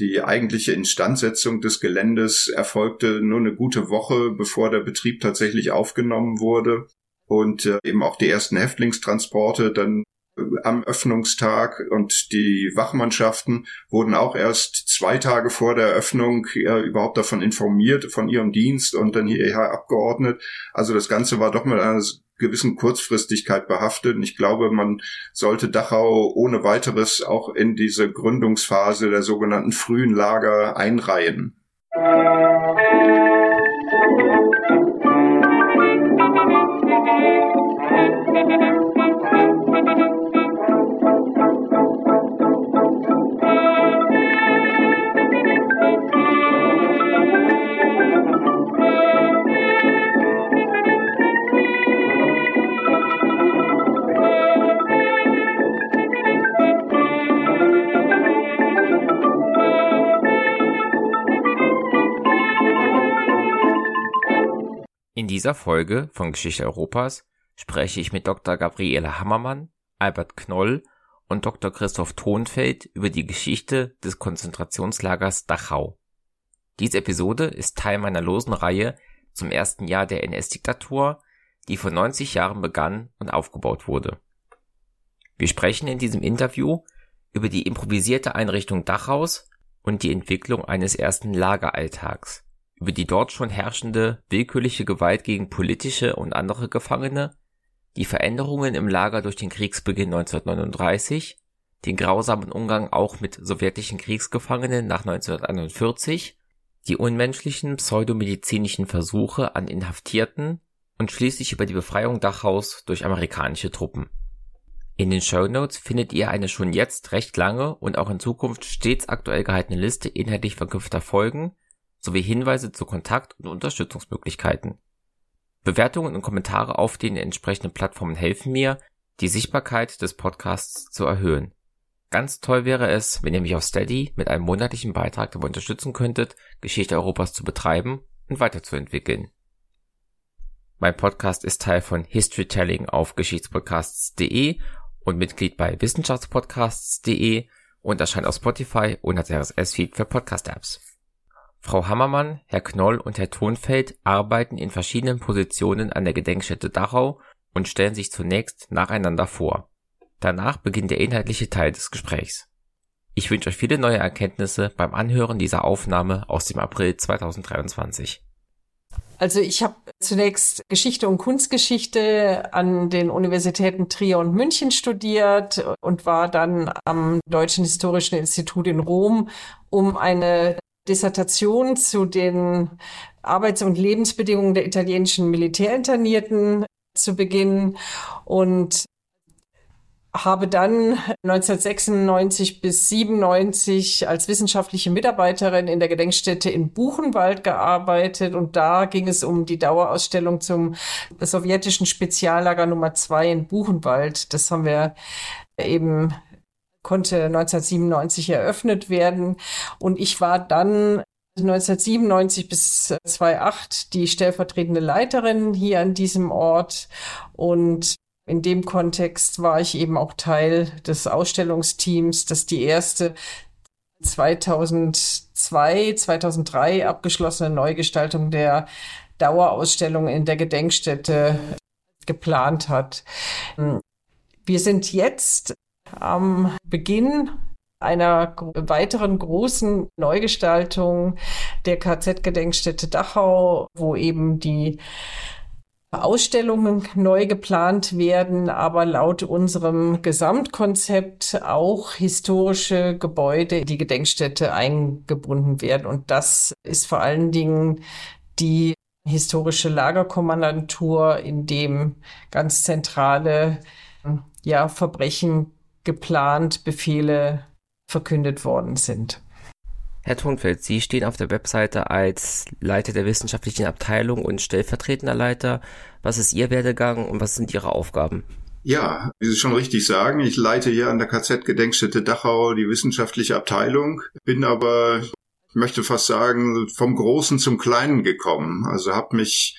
Die eigentliche Instandsetzung des Geländes erfolgte nur eine gute Woche, bevor der Betrieb tatsächlich aufgenommen wurde und äh, eben auch die ersten Häftlingstransporte dann äh, am Öffnungstag und die Wachmannschaften wurden auch erst zwei Tage vor der Eröffnung äh, überhaupt davon informiert, von ihrem Dienst und dann hierher abgeordnet. Also das Ganze war doch mit einer gewissen Kurzfristigkeit behaftet. Und ich glaube, man sollte Dachau ohne weiteres auch in diese Gründungsphase der sogenannten frühen Lager einreihen. In dieser Folge von Geschichte Europas spreche ich mit Dr. Gabriele Hammermann, Albert Knoll und Dr. Christoph Thonfeld über die Geschichte des Konzentrationslagers Dachau. Diese Episode ist Teil meiner losen Reihe zum ersten Jahr der NS-Diktatur, die vor 90 Jahren begann und aufgebaut wurde. Wir sprechen in diesem Interview über die improvisierte Einrichtung Dachaus und die Entwicklung eines ersten Lageralltags über die dort schon herrschende willkürliche Gewalt gegen politische und andere Gefangene, die Veränderungen im Lager durch den Kriegsbeginn 1939, den grausamen Umgang auch mit sowjetischen Kriegsgefangenen nach 1941, die unmenschlichen pseudomedizinischen Versuche an Inhaftierten und schließlich über die Befreiung Dachaus durch amerikanische Truppen. In den Show Notes findet ihr eine schon jetzt recht lange und auch in Zukunft stets aktuell gehaltene Liste inhaltlich verknüpfter Folgen sowie Hinweise zu Kontakt- und Unterstützungsmöglichkeiten. Bewertungen und Kommentare auf den entsprechenden Plattformen helfen mir, die Sichtbarkeit des Podcasts zu erhöhen. Ganz toll wäre es, wenn ihr mich auf Steady mit einem monatlichen Beitrag dabei unterstützen könntet, Geschichte Europas zu betreiben und weiterzuentwickeln. Mein Podcast ist Teil von Historytelling auf Geschichtspodcasts.de und Mitglied bei Wissenschaftspodcasts.de und erscheint auf Spotify und als RSS-Feed für Podcast-Apps. Frau Hammermann, Herr Knoll und Herr Thonfeld arbeiten in verschiedenen Positionen an der Gedenkstätte Dachau und stellen sich zunächst nacheinander vor. Danach beginnt der inhaltliche Teil des Gesprächs. Ich wünsche euch viele neue Erkenntnisse beim Anhören dieser Aufnahme aus dem April 2023. Also ich habe zunächst Geschichte und Kunstgeschichte an den Universitäten Trier und München studiert und war dann am Deutschen Historischen Institut in Rom, um eine Dissertation zu den Arbeits- und Lebensbedingungen der italienischen Militärinternierten zu beginnen und habe dann 1996 bis 97 als wissenschaftliche Mitarbeiterin in der Gedenkstätte in Buchenwald gearbeitet und da ging es um die Dauerausstellung zum sowjetischen Speziallager Nummer zwei in Buchenwald. Das haben wir eben konnte 1997 eröffnet werden. Und ich war dann 1997 bis 2008 die stellvertretende Leiterin hier an diesem Ort. Und in dem Kontext war ich eben auch Teil des Ausstellungsteams, das die erste 2002, 2003 abgeschlossene Neugestaltung der Dauerausstellung in der Gedenkstätte geplant hat. Wir sind jetzt am Beginn einer weiteren großen Neugestaltung der KZ-Gedenkstätte Dachau, wo eben die Ausstellungen neu geplant werden, aber laut unserem Gesamtkonzept auch historische Gebäude in die Gedenkstätte eingebunden werden. Und das ist vor allen Dingen die historische Lagerkommandantur, in dem ganz zentrale ja, Verbrechen geplant Befehle verkündet worden sind. Herr Thunfeld, Sie stehen auf der Webseite als Leiter der wissenschaftlichen Abteilung und stellvertretender Leiter. Was ist Ihr Werdegang und was sind Ihre Aufgaben? Ja, wie Sie schon richtig sagen, ich leite hier an der KZ-Gedenkstätte Dachau die wissenschaftliche Abteilung, bin aber, ich möchte fast sagen, vom Großen zum Kleinen gekommen. Also habe mich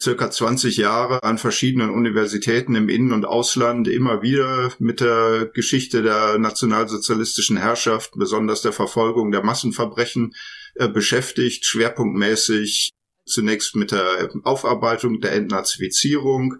circa 20 Jahre an verschiedenen Universitäten im Innen- und Ausland immer wieder mit der Geschichte der nationalsozialistischen Herrschaft, besonders der Verfolgung der Massenverbrechen äh, beschäftigt, schwerpunktmäßig zunächst mit der Aufarbeitung der Entnazifizierung,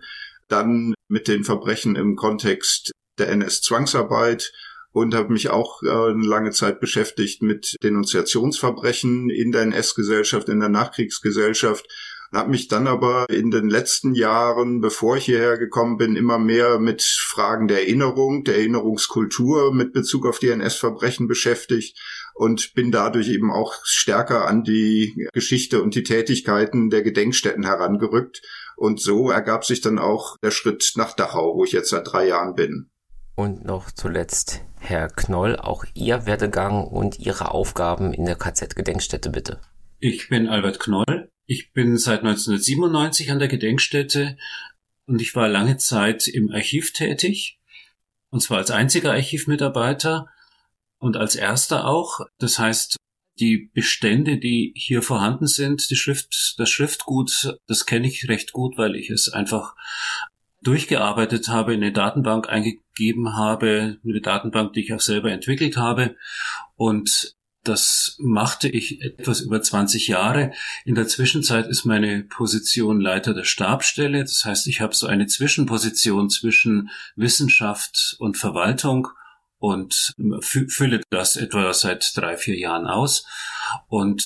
dann mit den Verbrechen im Kontext der NS-Zwangsarbeit und habe mich auch äh, eine lange Zeit beschäftigt mit Denunziationsverbrechen in der NS-Gesellschaft, in der Nachkriegsgesellschaft habe mich dann aber in den letzten Jahren, bevor ich hierher gekommen bin, immer mehr mit Fragen der Erinnerung, der Erinnerungskultur mit Bezug auf die NS-Verbrechen beschäftigt und bin dadurch eben auch stärker an die Geschichte und die Tätigkeiten der Gedenkstätten herangerückt. Und so ergab sich dann auch der Schritt nach Dachau, wo ich jetzt seit drei Jahren bin. Und noch zuletzt, Herr Knoll, auch Ihr Werdegang und Ihre Aufgaben in der KZ-Gedenkstätte bitte. Ich bin Albert Knoll. Ich bin seit 1997 an der Gedenkstätte und ich war lange Zeit im Archiv tätig. Und zwar als einziger Archivmitarbeiter und als erster auch. Das heißt, die Bestände, die hier vorhanden sind, die Schrift, das Schriftgut, das kenne ich recht gut, weil ich es einfach durchgearbeitet habe, in eine Datenbank eingegeben habe, eine Datenbank, die ich auch selber entwickelt habe. Und das machte ich etwas über 20 Jahre. In der Zwischenzeit ist meine Position Leiter der Stabstelle. Das heißt, ich habe so eine Zwischenposition zwischen Wissenschaft und Verwaltung und fülle das etwa seit drei, vier Jahren aus. Und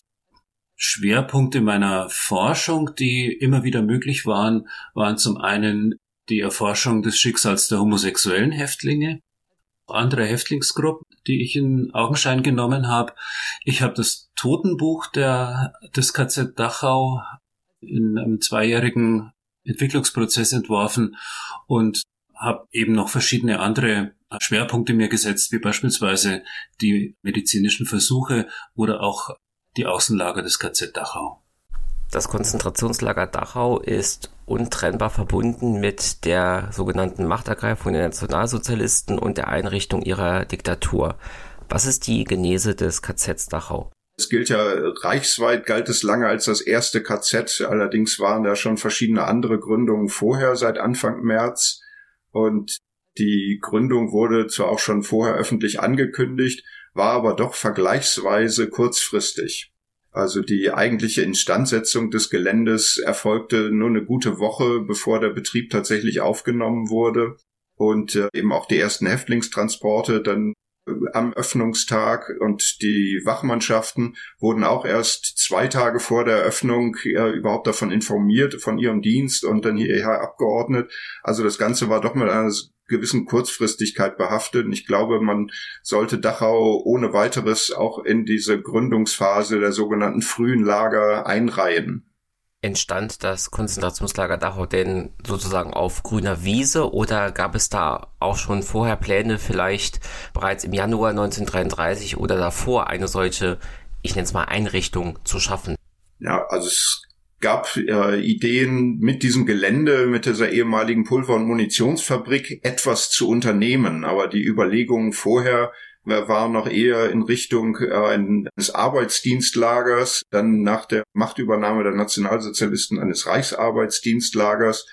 Schwerpunkte meiner Forschung, die immer wieder möglich waren, waren zum einen die Erforschung des Schicksals der homosexuellen Häftlinge, andere Häftlingsgruppen, die ich in Augenschein genommen habe. Ich habe das Totenbuch der, des KZ Dachau in einem zweijährigen Entwicklungsprozess entworfen und habe eben noch verschiedene andere Schwerpunkte mir gesetzt, wie beispielsweise die medizinischen Versuche oder auch die Außenlager des KZ Dachau. Das Konzentrationslager Dachau ist untrennbar verbunden mit der sogenannten Machtergreifung der Nationalsozialisten und der Einrichtung ihrer Diktatur. Was ist die Genese des KZ Dachau? Es gilt ja reichsweit, galt es lange als das erste KZ. Allerdings waren da schon verschiedene andere Gründungen vorher, seit Anfang März. Und die Gründung wurde zwar auch schon vorher öffentlich angekündigt, war aber doch vergleichsweise kurzfristig. Also die eigentliche Instandsetzung des Geländes erfolgte nur eine gute Woche, bevor der Betrieb tatsächlich aufgenommen wurde. Und äh, eben auch die ersten Häftlingstransporte dann äh, am Öffnungstag und die Wachmannschaften wurden auch erst zwei Tage vor der Eröffnung äh, überhaupt davon informiert, von ihrem Dienst und dann hierher abgeordnet. Also das Ganze war doch mit einer gewissen Kurzfristigkeit behaftet. Und ich glaube, man sollte Dachau ohne weiteres auch in diese Gründungsphase der sogenannten frühen Lager einreihen. Entstand das Konzentrationslager Dachau denn sozusagen auf grüner Wiese oder gab es da auch schon vorher Pläne, vielleicht bereits im Januar 1933 oder davor eine solche, ich nenne es mal, Einrichtung zu schaffen? Ja, also es gab äh, Ideen, mit diesem Gelände, mit dieser ehemaligen Pulver- und Munitionsfabrik etwas zu unternehmen. Aber die Überlegungen vorher waren noch eher in Richtung äh, eines Arbeitsdienstlagers, dann nach der Machtübernahme der Nationalsozialisten eines Reichsarbeitsdienstlagers,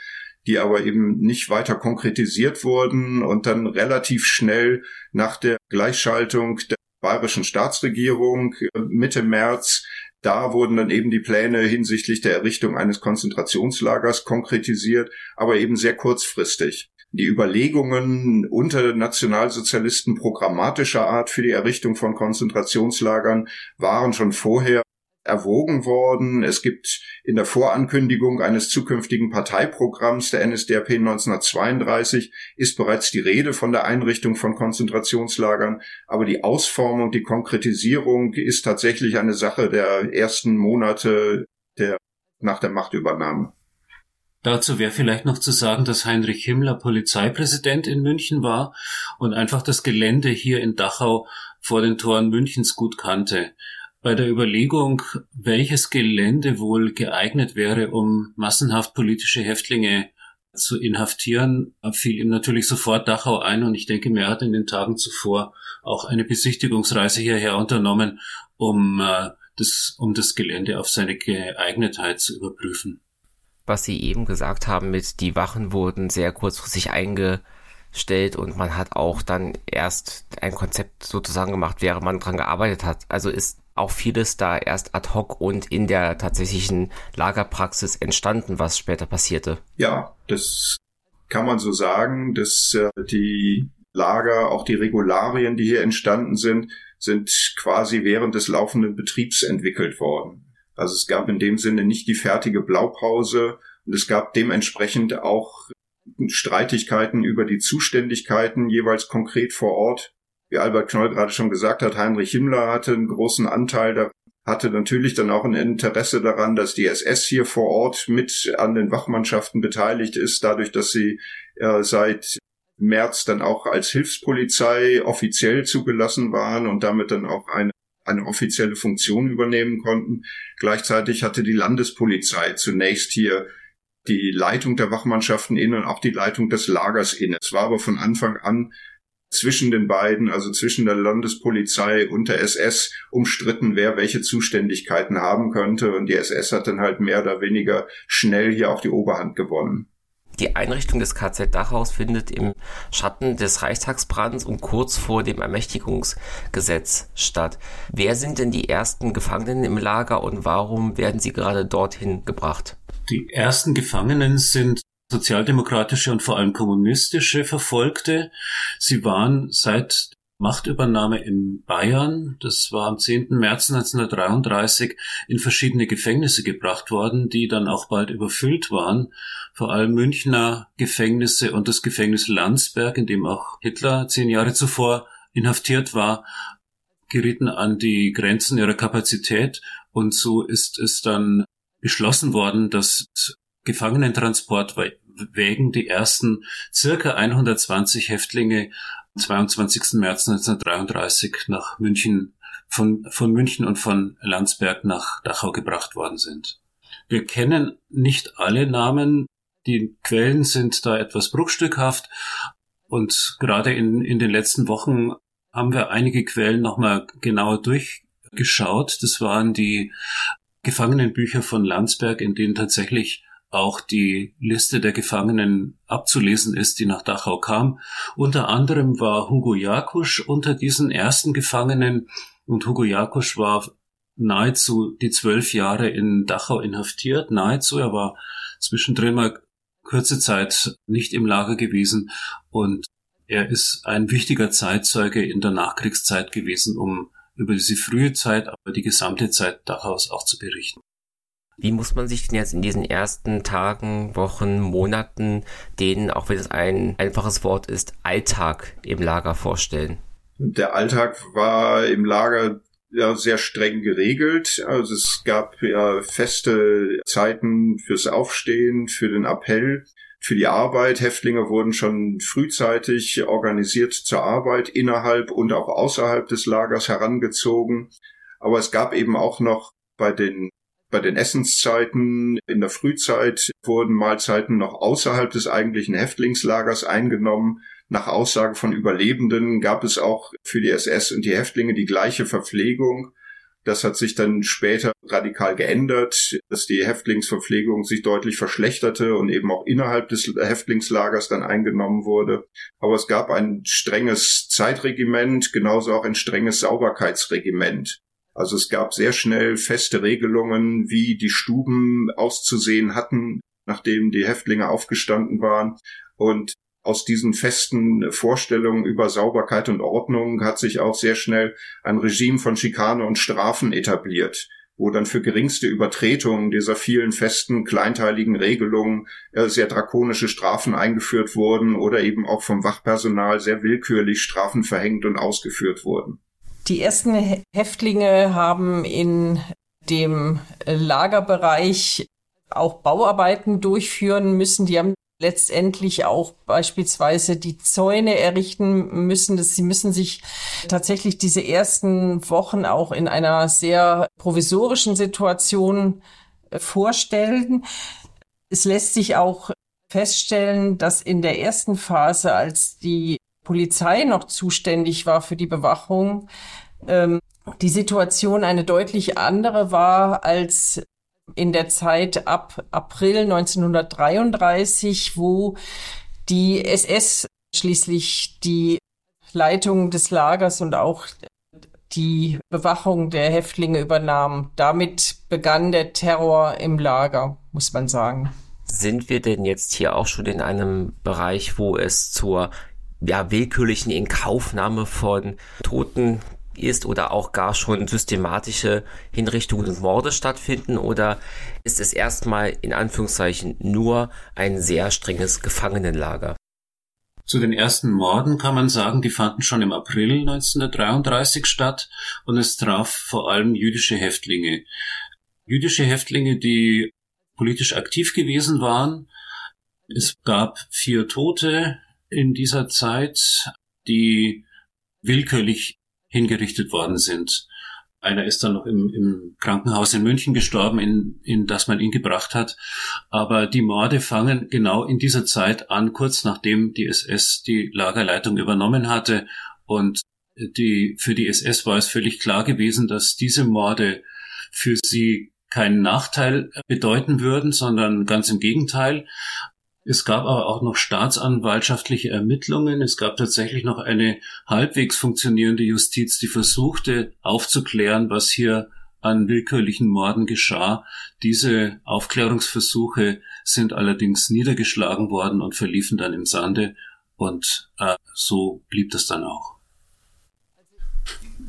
die aber eben nicht weiter konkretisiert wurden und dann relativ schnell nach der Gleichschaltung der bayerischen Staatsregierung äh, Mitte März da wurden dann eben die Pläne hinsichtlich der Errichtung eines Konzentrationslagers konkretisiert, aber eben sehr kurzfristig. Die Überlegungen unter Nationalsozialisten programmatischer Art für die Errichtung von Konzentrationslagern waren schon vorher erwogen worden. Es gibt in der Vorankündigung eines zukünftigen Parteiprogramms der NSDAP 1932 ist bereits die Rede von der Einrichtung von Konzentrationslagern, aber die Ausformung, die Konkretisierung ist tatsächlich eine Sache der ersten Monate der, nach der Machtübernahme. Dazu wäre vielleicht noch zu sagen, dass Heinrich Himmler Polizeipräsident in München war und einfach das Gelände hier in Dachau vor den Toren Münchens gut kannte. Bei der Überlegung, welches Gelände wohl geeignet wäre, um massenhaft politische Häftlinge zu inhaftieren, fiel ihm natürlich sofort Dachau ein und ich denke er hat in den Tagen zuvor auch eine Besichtigungsreise hierher unternommen, um, äh, das, um das Gelände auf seine Geeignetheit zu überprüfen. was Sie eben gesagt haben mit, die Wachen wurden sehr kurzfristig eingestellt und man hat auch dann erst ein Konzept sozusagen gemacht, während man dran gearbeitet hat. Also ist auch vieles da erst ad hoc und in der tatsächlichen Lagerpraxis entstanden, was später passierte. Ja, das kann man so sagen, dass äh, die Lager, auch die Regularien, die hier entstanden sind, sind quasi während des laufenden Betriebs entwickelt worden. Also es gab in dem Sinne nicht die fertige Blaupause und es gab dementsprechend auch Streitigkeiten über die Zuständigkeiten jeweils konkret vor Ort. Wie Albert Knoll gerade schon gesagt hat, Heinrich Himmler hatte einen großen Anteil da hatte natürlich dann auch ein Interesse daran, dass die SS hier vor Ort mit an den Wachmannschaften beteiligt ist, dadurch, dass sie äh, seit März dann auch als Hilfspolizei offiziell zugelassen waren und damit dann auch eine, eine offizielle Funktion übernehmen konnten. Gleichzeitig hatte die Landespolizei zunächst hier die Leitung der Wachmannschaften inne und auch die Leitung des Lagers inne. Es war aber von Anfang an zwischen den beiden, also zwischen der Landespolizei und der SS, umstritten, wer welche Zuständigkeiten haben könnte. Und die SS hat dann halt mehr oder weniger schnell hier auch die Oberhand gewonnen. Die Einrichtung des KZ Dachaus findet im Schatten des Reichstagsbrands und kurz vor dem Ermächtigungsgesetz statt. Wer sind denn die ersten Gefangenen im Lager und warum werden sie gerade dorthin gebracht? Die ersten Gefangenen sind sozialdemokratische und vor allem kommunistische Verfolgte. Sie waren seit Machtübernahme in Bayern, das war am 10. März 1933, in verschiedene Gefängnisse gebracht worden, die dann auch bald überfüllt waren. Vor allem Münchner Gefängnisse und das Gefängnis Landsberg, in dem auch Hitler zehn Jahre zuvor inhaftiert war, gerieten an die Grenzen ihrer Kapazität und so ist es dann beschlossen worden, dass Gefangenentransport wegen die ersten circa 120 Häftlinge 22. März 1933 nach München, von, von München und von Landsberg nach Dachau gebracht worden sind. Wir kennen nicht alle Namen. Die Quellen sind da etwas bruchstückhaft. Und gerade in, in den letzten Wochen haben wir einige Quellen nochmal genauer durchgeschaut. Das waren die Gefangenenbücher von Landsberg, in denen tatsächlich auch die Liste der Gefangenen abzulesen ist, die nach Dachau kam. Unter anderem war Hugo Jakusch unter diesen ersten Gefangenen und Hugo Jakusch war nahezu die zwölf Jahre in Dachau inhaftiert. Nahezu, er war zwischendrin mal kurze Zeit nicht im Lager gewesen und er ist ein wichtiger Zeitzeuge in der Nachkriegszeit gewesen, um über diese frühe Zeit, aber die gesamte Zeit Dachaus auch zu berichten. Wie muss man sich denn jetzt in diesen ersten Tagen, Wochen, Monaten den, auch wenn es ein einfaches Wort ist, Alltag im Lager vorstellen? Der Alltag war im Lager ja sehr streng geregelt. Also es gab ja feste Zeiten fürs Aufstehen, für den Appell, für die Arbeit. Häftlinge wurden schon frühzeitig organisiert zur Arbeit innerhalb und auch außerhalb des Lagers herangezogen. Aber es gab eben auch noch bei den bei den Essenszeiten in der Frühzeit wurden Mahlzeiten noch außerhalb des eigentlichen Häftlingslagers eingenommen. Nach Aussage von Überlebenden gab es auch für die SS und die Häftlinge die gleiche Verpflegung. Das hat sich dann später radikal geändert, dass die Häftlingsverpflegung sich deutlich verschlechterte und eben auch innerhalb des Häftlingslagers dann eingenommen wurde. Aber es gab ein strenges Zeitregiment, genauso auch ein strenges Sauberkeitsregiment. Also es gab sehr schnell feste Regelungen, wie die Stuben auszusehen hatten, nachdem die Häftlinge aufgestanden waren. Und aus diesen festen Vorstellungen über Sauberkeit und Ordnung hat sich auch sehr schnell ein Regime von Schikane und Strafen etabliert, wo dann für geringste Übertretungen dieser vielen festen, kleinteiligen Regelungen äh, sehr drakonische Strafen eingeführt wurden oder eben auch vom Wachpersonal sehr willkürlich Strafen verhängt und ausgeführt wurden. Die ersten Häftlinge haben in dem Lagerbereich auch Bauarbeiten durchführen müssen. Die haben letztendlich auch beispielsweise die Zäune errichten müssen. Das, sie müssen sich tatsächlich diese ersten Wochen auch in einer sehr provisorischen Situation äh, vorstellen. Es lässt sich auch feststellen, dass in der ersten Phase, als die Polizei noch zuständig war für die Bewachung, ähm, die Situation eine deutlich andere war als in der Zeit ab April 1933, wo die SS schließlich die Leitung des Lagers und auch die Bewachung der Häftlinge übernahm. Damit begann der Terror im Lager, muss man sagen. Sind wir denn jetzt hier auch schon in einem Bereich, wo es zur ja, willkürlichen Inkaufnahme von Toten ist oder auch gar schon systematische Hinrichtungen und Morde stattfinden oder ist es erstmal in Anführungszeichen nur ein sehr strenges Gefangenenlager? Zu den ersten Morden kann man sagen, die fanden schon im April 1933 statt und es traf vor allem jüdische Häftlinge. Jüdische Häftlinge, die politisch aktiv gewesen waren. Es gab vier Tote in dieser Zeit, die willkürlich hingerichtet worden sind. Einer ist dann noch im, im Krankenhaus in München gestorben, in, in das man ihn gebracht hat. Aber die Morde fangen genau in dieser Zeit an, kurz nachdem die SS die Lagerleitung übernommen hatte. Und die, für die SS war es völlig klar gewesen, dass diese Morde für sie keinen Nachteil bedeuten würden, sondern ganz im Gegenteil. Es gab aber auch noch staatsanwaltschaftliche Ermittlungen. Es gab tatsächlich noch eine halbwegs funktionierende Justiz, die versuchte aufzuklären, was hier an willkürlichen Morden geschah. Diese Aufklärungsversuche sind allerdings niedergeschlagen worden und verliefen dann im Sande. Und äh, so blieb das dann auch.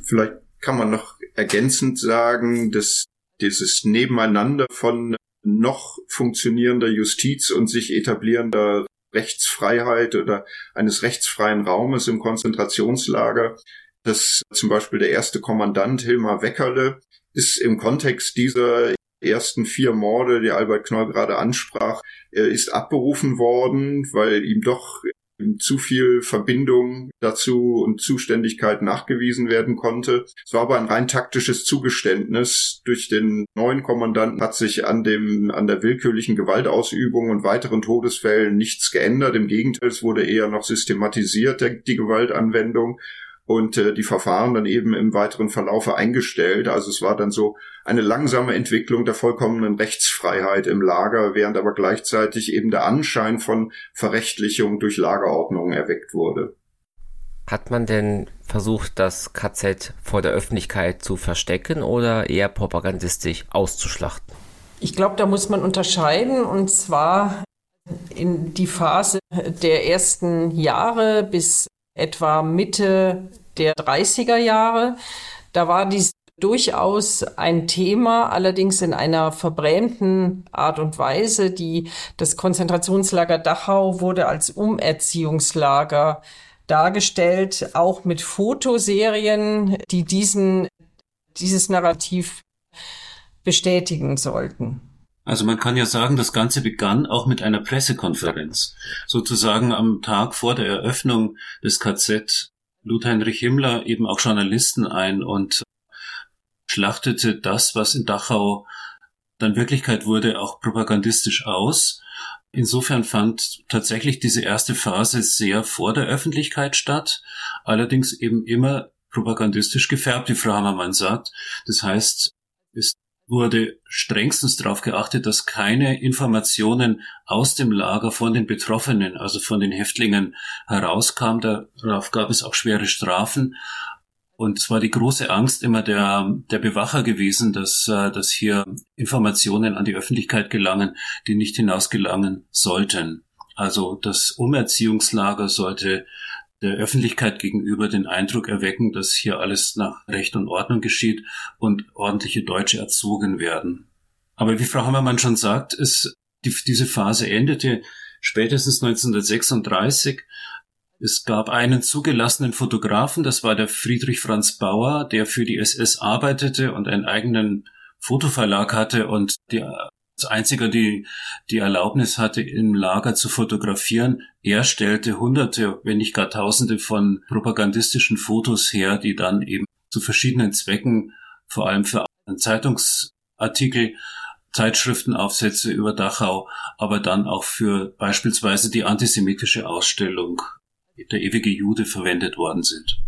Vielleicht kann man noch ergänzend sagen, dass dieses Nebeneinander von noch funktionierender Justiz und sich etablierender Rechtsfreiheit oder eines rechtsfreien Raumes im Konzentrationslager, dass zum Beispiel der erste Kommandant Hilmar Weckerle ist im Kontext dieser ersten vier Morde, die Albert Knoll gerade ansprach, ist abberufen worden, weil ihm doch zu viel Verbindung dazu und Zuständigkeit nachgewiesen werden konnte. Es war aber ein rein taktisches Zugeständnis. Durch den neuen Kommandanten hat sich an dem, an der willkürlichen Gewaltausübung und weiteren Todesfällen nichts geändert. Im Gegenteil, es wurde eher noch systematisiert, die Gewaltanwendung und äh, die Verfahren dann eben im weiteren Verlaufe eingestellt. Also es war dann so eine langsame Entwicklung der vollkommenen Rechtsfreiheit im Lager, während aber gleichzeitig eben der Anschein von Verrechtlichung durch Lagerordnung erweckt wurde. Hat man denn versucht, das KZ vor der Öffentlichkeit zu verstecken oder eher propagandistisch auszuschlachten? Ich glaube, da muss man unterscheiden und zwar in die Phase der ersten Jahre bis etwa Mitte der 30er Jahre. Da war dies durchaus ein Thema, allerdings in einer verbrämten Art und Weise. Die, das Konzentrationslager Dachau wurde als Umerziehungslager dargestellt, auch mit Fotoserien, die diesen, dieses Narrativ bestätigen sollten. Also man kann ja sagen, das Ganze begann auch mit einer Pressekonferenz. Sozusagen am Tag vor der Eröffnung des KZ lud Heinrich Himmler eben auch Journalisten ein und schlachtete das, was in Dachau dann Wirklichkeit wurde, auch propagandistisch aus. Insofern fand tatsächlich diese erste Phase sehr vor der Öffentlichkeit statt, allerdings eben immer propagandistisch gefärbt, wie Frau Hammermann sagt. Das heißt, es wurde strengstens darauf geachtet, dass keine Informationen aus dem Lager von den Betroffenen, also von den Häftlingen herauskam. Darauf gab es auch schwere Strafen. Und es war die große Angst immer der, der Bewacher gewesen, dass, äh, dass hier Informationen an die Öffentlichkeit gelangen, die nicht hinausgelangen sollten. Also das Umerziehungslager sollte der Öffentlichkeit gegenüber den Eindruck erwecken, dass hier alles nach Recht und Ordnung geschieht und ordentliche Deutsche erzogen werden. Aber wie Frau Hammermann schon sagt, ist die, diese Phase endete spätestens 1936. Es gab einen zugelassenen Fotografen, das war der Friedrich Franz Bauer, der für die SS arbeitete und einen eigenen Fotoverlag hatte und die als einziger die, die Erlaubnis hatte, im Lager zu fotografieren. Er stellte hunderte, wenn nicht gar tausende von propagandistischen Fotos her, die dann eben zu verschiedenen Zwecken, vor allem für Zeitungsartikel, Zeitschriftenaufsätze über Dachau, aber dann auch für beispielsweise die antisemitische Ausstellung Der ewige Jude verwendet worden sind.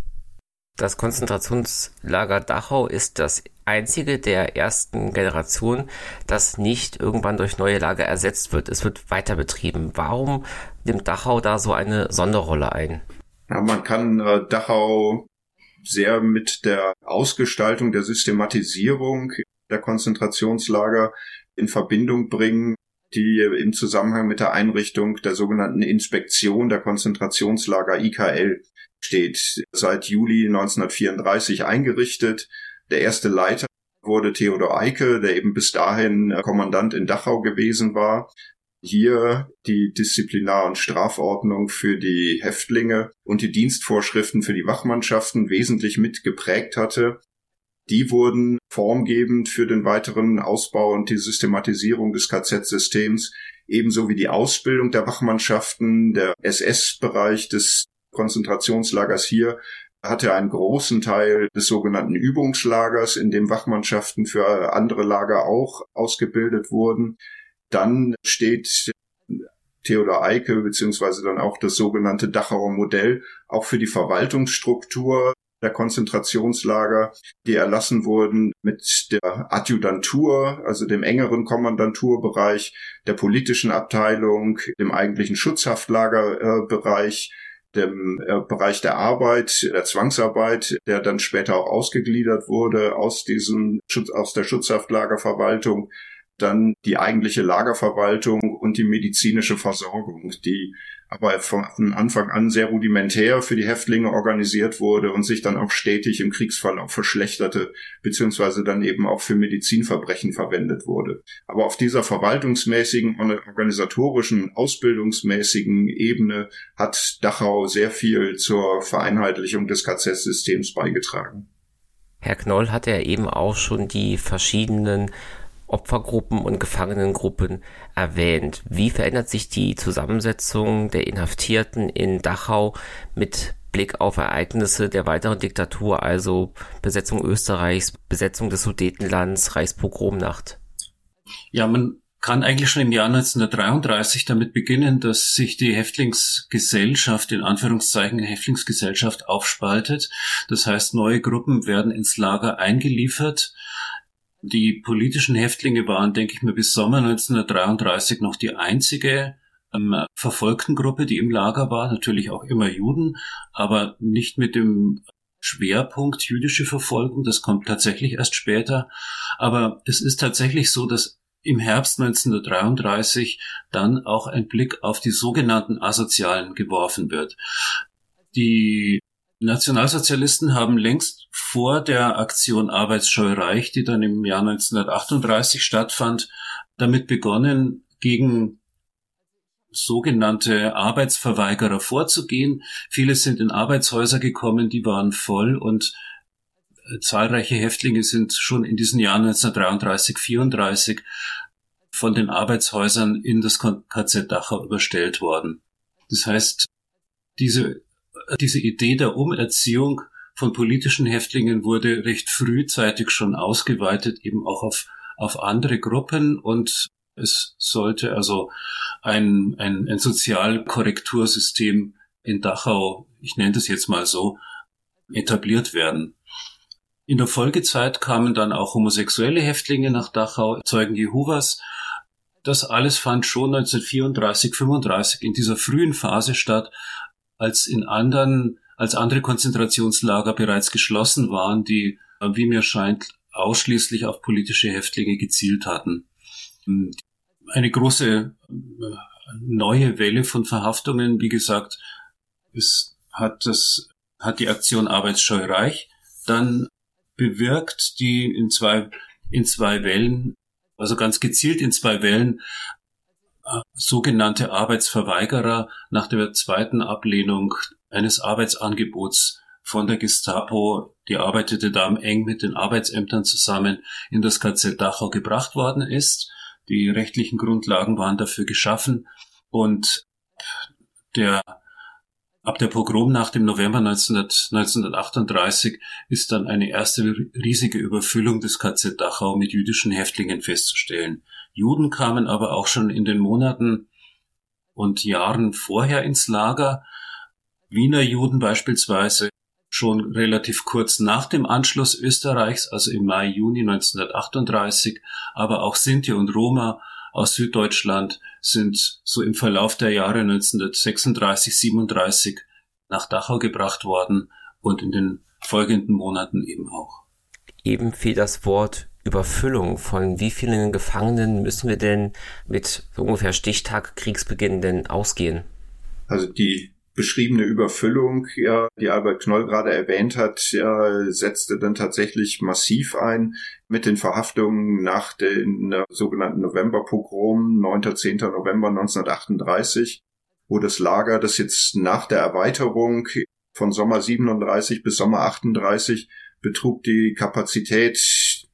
Das Konzentrationslager Dachau ist das einzige der ersten Generation, das nicht irgendwann durch neue Lager ersetzt wird. Es wird weiter betrieben. Warum nimmt Dachau da so eine Sonderrolle ein? Ja, man kann äh, Dachau sehr mit der Ausgestaltung der Systematisierung der Konzentrationslager in Verbindung bringen, die im Zusammenhang mit der Einrichtung der sogenannten Inspektion der Konzentrationslager IKL steht. Seit Juli 1934 eingerichtet. Der erste Leiter wurde Theodor Eike, der eben bis dahin Kommandant in Dachau gewesen war. Hier die Disziplinar- und Strafordnung für die Häftlinge und die Dienstvorschriften für die Wachmannschaften wesentlich mitgeprägt hatte. Die wurden formgebend für den weiteren Ausbau und die Systematisierung des KZ-Systems, ebenso wie die Ausbildung der Wachmannschaften, der SS-Bereich des Konzentrationslagers hier hatte einen großen Teil des sogenannten Übungslagers, in dem Wachmannschaften für andere Lager auch ausgebildet wurden. Dann steht Theodor Eike beziehungsweise dann auch das sogenannte Dachauer Modell auch für die Verwaltungsstruktur der Konzentrationslager, die erlassen wurden mit der Adjutantur, also dem engeren Kommandanturbereich, der politischen Abteilung, dem eigentlichen Schutzhaftlagerbereich, dem äh, Bereich der Arbeit, der Zwangsarbeit, der dann später auch ausgegliedert wurde aus diesem Schutz, aus der Schutzhaftlagerverwaltung, dann die eigentliche Lagerverwaltung und die medizinische Versorgung, die aber von Anfang an sehr rudimentär für die Häftlinge organisiert wurde und sich dann auch stetig im Kriegsfall auch verschlechterte, beziehungsweise dann eben auch für Medizinverbrechen verwendet wurde. Aber auf dieser verwaltungsmäßigen, organisatorischen, ausbildungsmäßigen Ebene hat Dachau sehr viel zur Vereinheitlichung des KZ-Systems beigetragen. Herr Knoll hat ja eben auch schon die verschiedenen Opfergruppen und Gefangenengruppen erwähnt. Wie verändert sich die Zusammensetzung der Inhaftierten in Dachau mit Blick auf Ereignisse der weiteren Diktatur, also Besetzung Österreichs, Besetzung des Sudetenlands, Reichspogromnacht? Ja, man kann eigentlich schon im Jahr 1933 damit beginnen, dass sich die Häftlingsgesellschaft, in Anführungszeichen Häftlingsgesellschaft, aufspaltet. Das heißt, neue Gruppen werden ins Lager eingeliefert die politischen Häftlinge waren, denke ich mir, bis Sommer 1933 noch die einzige ähm, verfolgten Gruppe, die im Lager war. Natürlich auch immer Juden, aber nicht mit dem Schwerpunkt jüdische Verfolgung. Das kommt tatsächlich erst später. Aber es ist tatsächlich so, dass im Herbst 1933 dann auch ein Blick auf die sogenannten Asozialen geworfen wird. Die Nationalsozialisten haben längst vor der Aktion Arbeitsscheu Reich, die dann im Jahr 1938 stattfand, damit begonnen, gegen sogenannte Arbeitsverweigerer vorzugehen. Viele sind in Arbeitshäuser gekommen, die waren voll und äh, zahlreiche Häftlinge sind schon in diesen Jahren 1933, 34 von den Arbeitshäusern in das KZ Dachau überstellt worden. Das heißt, diese diese Idee der Umerziehung von politischen Häftlingen wurde recht frühzeitig schon ausgeweitet, eben auch auf, auf andere Gruppen und es sollte also ein, ein, ein Sozialkorrektursystem in Dachau, ich nenne das jetzt mal so, etabliert werden. In der Folgezeit kamen dann auch homosexuelle Häftlinge nach Dachau, Zeugen Jehovas. Das alles fand schon 1934, 35 in dieser frühen Phase statt, als in anderen, als andere Konzentrationslager bereits geschlossen waren, die, wie mir scheint, ausschließlich auf politische Häftlinge gezielt hatten. Eine große äh, neue Welle von Verhaftungen, wie gesagt, es hat das, hat die Aktion Arbeitsscheu Reich dann bewirkt, die in zwei, in zwei Wellen, also ganz gezielt in zwei Wellen sogenannte Arbeitsverweigerer nach der zweiten Ablehnung eines Arbeitsangebots von der Gestapo, die arbeitete da eng mit den Arbeitsämtern zusammen, in das KZ Dachau gebracht worden ist. Die rechtlichen Grundlagen waren dafür geschaffen und der Ab der Pogromnacht im November 1938 ist dann eine erste riesige Überfüllung des KZ Dachau mit jüdischen Häftlingen festzustellen. Juden kamen aber auch schon in den Monaten und Jahren vorher ins Lager. Wiener Juden beispielsweise schon relativ kurz nach dem Anschluss Österreichs, also im Mai, Juni 1938, aber auch Sinti und Roma aus Süddeutschland sind so im Verlauf der Jahre 1936, 37 nach Dachau gebracht worden und in den folgenden Monaten eben auch. Eben fiel das Wort Überfüllung. Von wie vielen Gefangenen müssen wir denn mit ungefähr Stichtag Kriegsbeginn denn ausgehen? Also die beschriebene Überfüllung, ja, die Albert Knoll gerade erwähnt hat, ja, setzte dann tatsächlich massiv ein mit den Verhaftungen nach den äh, sogenannten Novemberpogrom, 9. 10. November 1938, wo das Lager, das jetzt nach der Erweiterung von Sommer 37 bis Sommer 38 betrug die Kapazität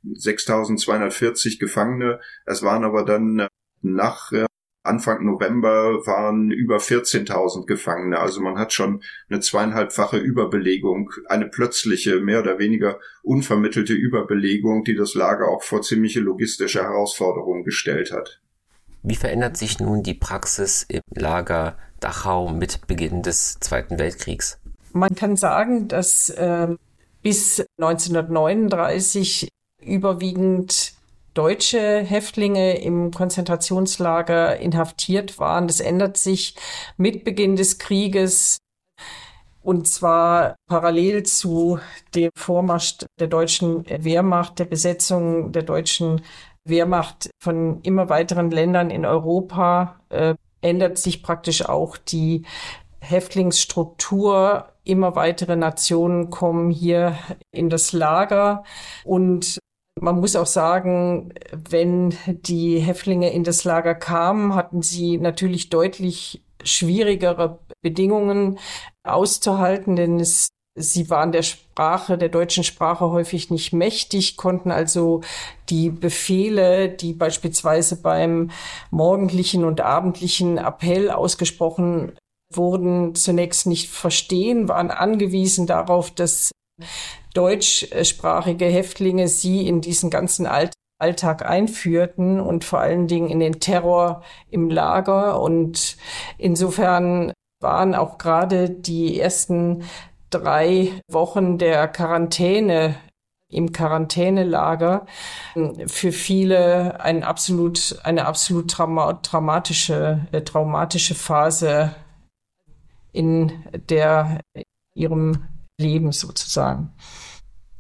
6240 Gefangene. Es waren aber dann äh, nach äh, Anfang November waren über 14.000 Gefangene. Also man hat schon eine zweieinhalbfache Überbelegung, eine plötzliche, mehr oder weniger unvermittelte Überbelegung, die das Lager auch vor ziemliche logistische Herausforderungen gestellt hat. Wie verändert sich nun die Praxis im Lager Dachau mit Beginn des Zweiten Weltkriegs? Man kann sagen, dass äh, bis 1939 überwiegend deutsche Häftlinge im Konzentrationslager inhaftiert waren. Das ändert sich mit Beginn des Krieges und zwar parallel zu dem Vormarsch der deutschen Wehrmacht, der Besetzung der deutschen Wehrmacht von immer weiteren Ländern in Europa äh, ändert sich praktisch auch die Häftlingsstruktur. Immer weitere Nationen kommen hier in das Lager und man muss auch sagen, wenn die Häftlinge in das Lager kamen, hatten sie natürlich deutlich schwierigere Bedingungen auszuhalten, denn es, sie waren der Sprache, der deutschen Sprache häufig nicht mächtig, konnten also die Befehle, die beispielsweise beim morgendlichen und abendlichen Appell ausgesprochen wurden, zunächst nicht verstehen, waren angewiesen darauf, dass deutschsprachige Häftlinge sie in diesen ganzen Alt Alltag einführten und vor allen Dingen in den Terror im Lager. Und insofern waren auch gerade die ersten drei Wochen der Quarantäne im Quarantänelager für viele ein absolut, eine absolut trauma traumatische, äh, traumatische Phase in der ihrem Leben sozusagen.